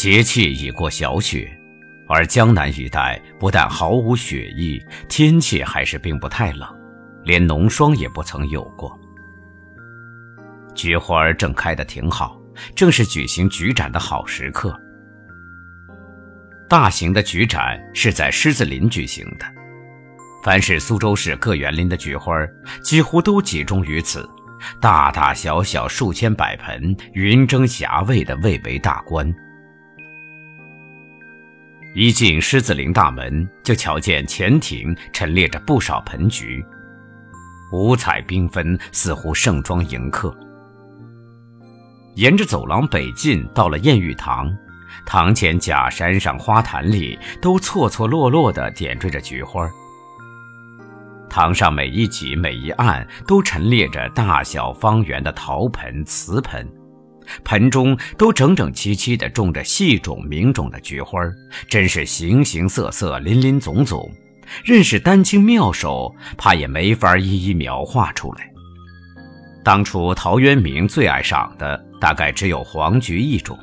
节气已过小雪，而江南一带不但毫无雪意，天气还是并不太冷，连浓霜也不曾有过。菊花正开得挺好，正是举行菊展的好时刻。大型的菊展是在狮子林举行的，凡是苏州市各园林的菊花，几乎都集中于此，大大小小数千百盆，云蒸霞蔚的蔚为大观。一进狮子林大门，就瞧见前庭陈列着不少盆菊，五彩缤纷，似乎盛装迎客。沿着走廊北进，到了艳玉堂，堂前假山上、花坛里都错错落落地点缀着菊花。堂上每一级、每一案都陈列着大小方圆的陶盆、瓷盆。盆中都整整齐齐地种着细种明种的菊花，真是形形色色、林林总总，认识丹青妙手，怕也没法一一描画出来。当初陶渊明最爱赏的，大概只有黄菊一种，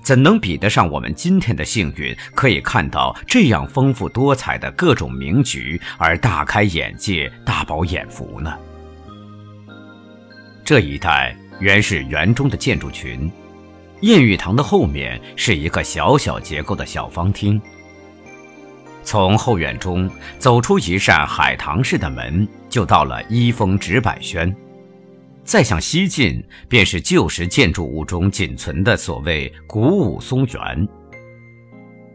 怎能比得上我们今天的幸运，可以看到这样丰富多彩的各种名菊，而大开眼界、大饱眼福呢？这一带。原是园中的建筑群，燕玉堂的后面是一个小小结构的小方厅。从后院中走出一扇海棠式的门，就到了一峰直柏轩。再向西进，便是旧时建筑物中仅存的所谓古武松园。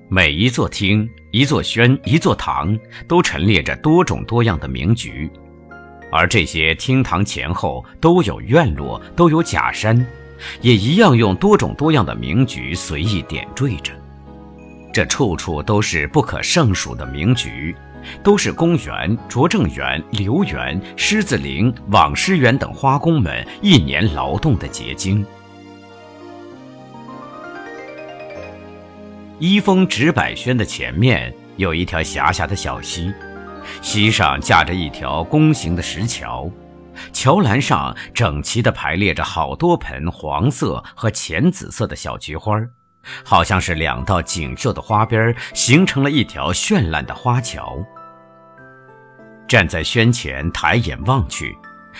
每一座厅、一座轩、一座堂，都陈列着多种多样的名局。而这些厅堂前后都有院落，都有假山，也一样用多种多样的名菊随意点缀着。这处处都是不可胜数的名菊，都是公园、拙政园、留园、狮子林、网师园等花工们一年劳动的结晶。一峰直柏轩的前面有一条狭狭的小溪。溪上架着一条弓形的石桥，桥栏上整齐地排列着好多盆黄色和浅紫色的小菊花，好像是两道锦绣的花边形成了一条绚烂的花桥。站在轩前抬眼望去，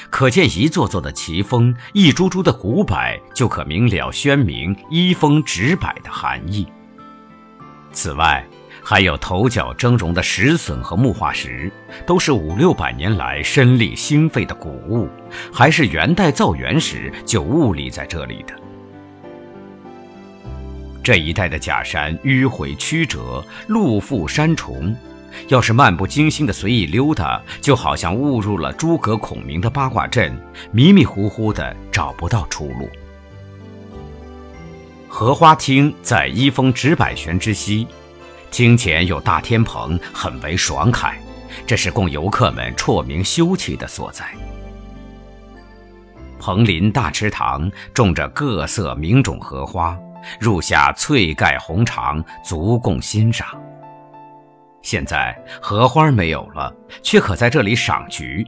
可见一座座的奇峰，一株株的古柏，就可明了轩名“一峰直柏”的含义。此外，还有头角峥嵘的石笋和木化石，都是五六百年来深立兴废的古物，还是元代造园时就兀立在这里的。这一带的假山迂回曲折，路复山重，要是漫不经心的随意溜达，就好像误入了诸葛孔明的八卦阵，迷迷糊糊的找不到出路。荷花厅在一峰直柏轩之西。厅前有大天棚，很为爽快，这是供游客们辍鸣休憩的所在。蓬林大池塘种着各色名种荷花，入夏翠盖红长，足供欣赏。现在荷花没有了，却可在这里赏菊。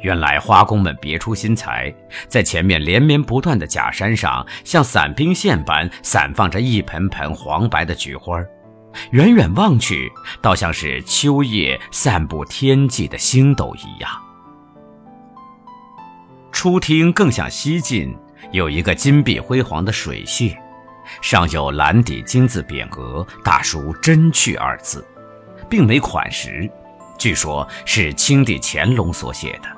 原来花工们别出心裁，在前面连绵不断的假山上，像散兵线般散放着一盆盆黄白的菊花。远远望去，倒像是秋夜散布天际的星斗一样。初听更像西进，有一个金碧辉煌的水榭，上有蓝底金字匾额，大书“真趣”二字，并没款识，据说是清帝乾隆所写的。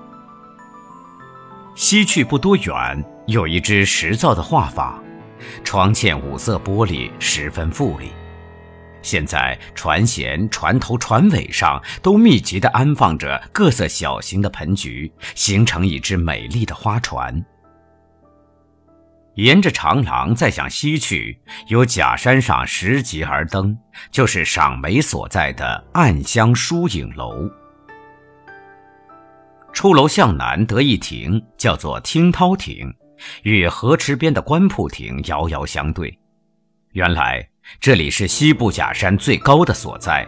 西去不多远，有一只石造的画舫，窗嵌五色玻璃，十分富丽。现在船舷、船头、船尾上都密集地安放着各色小型的盆菊，形成一只美丽的花船。沿着长廊再向西去，由假山上拾级而登，就是赏梅所在的暗香疏影楼。出楼向南得一亭，叫做听涛亭，与河池边的官铺亭遥遥相对。原来。这里是西部假山最高的所在，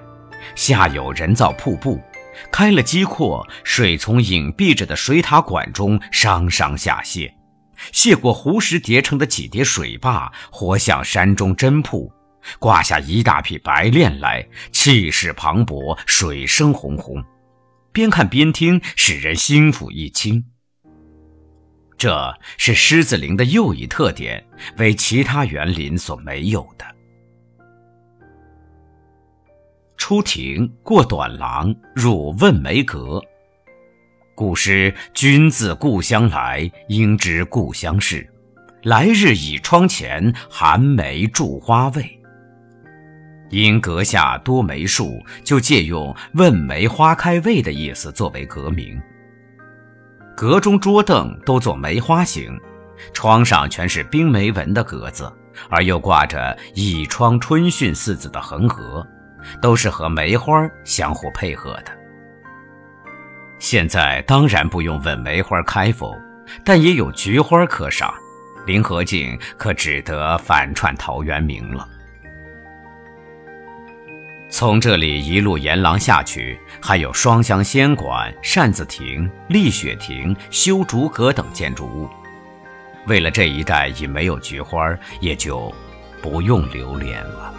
下有人造瀑布，开了机阔，水从隐蔽着的水塔管中上上下泻，泻过湖石叠成的几叠水坝，活向山中真瀑，挂下一大匹白练来，气势磅礴，水声轰轰，边看边听，使人心腹一清。这是狮子林的又一特点，为其他园林所没有的。出庭过短廊，入问梅阁。古诗“君自故乡来，应知故乡事。来日倚窗前，寒梅著花未？”因阁下多梅树，就借用“问梅花开未”的意思作为阁名。阁中桌凳都做梅花形，窗上全是冰梅纹的格子，而又挂着“倚窗春讯”四字的横额。都是和梅花相互配合的。现在当然不用问梅花开否，但也有菊花可赏，林和靖可只得反串陶渊明了。从这里一路沿廊下去，还有双香仙馆、扇子亭、丽雪亭、修竹阁等建筑物。为了这一带已没有菊花，也就不用留恋了。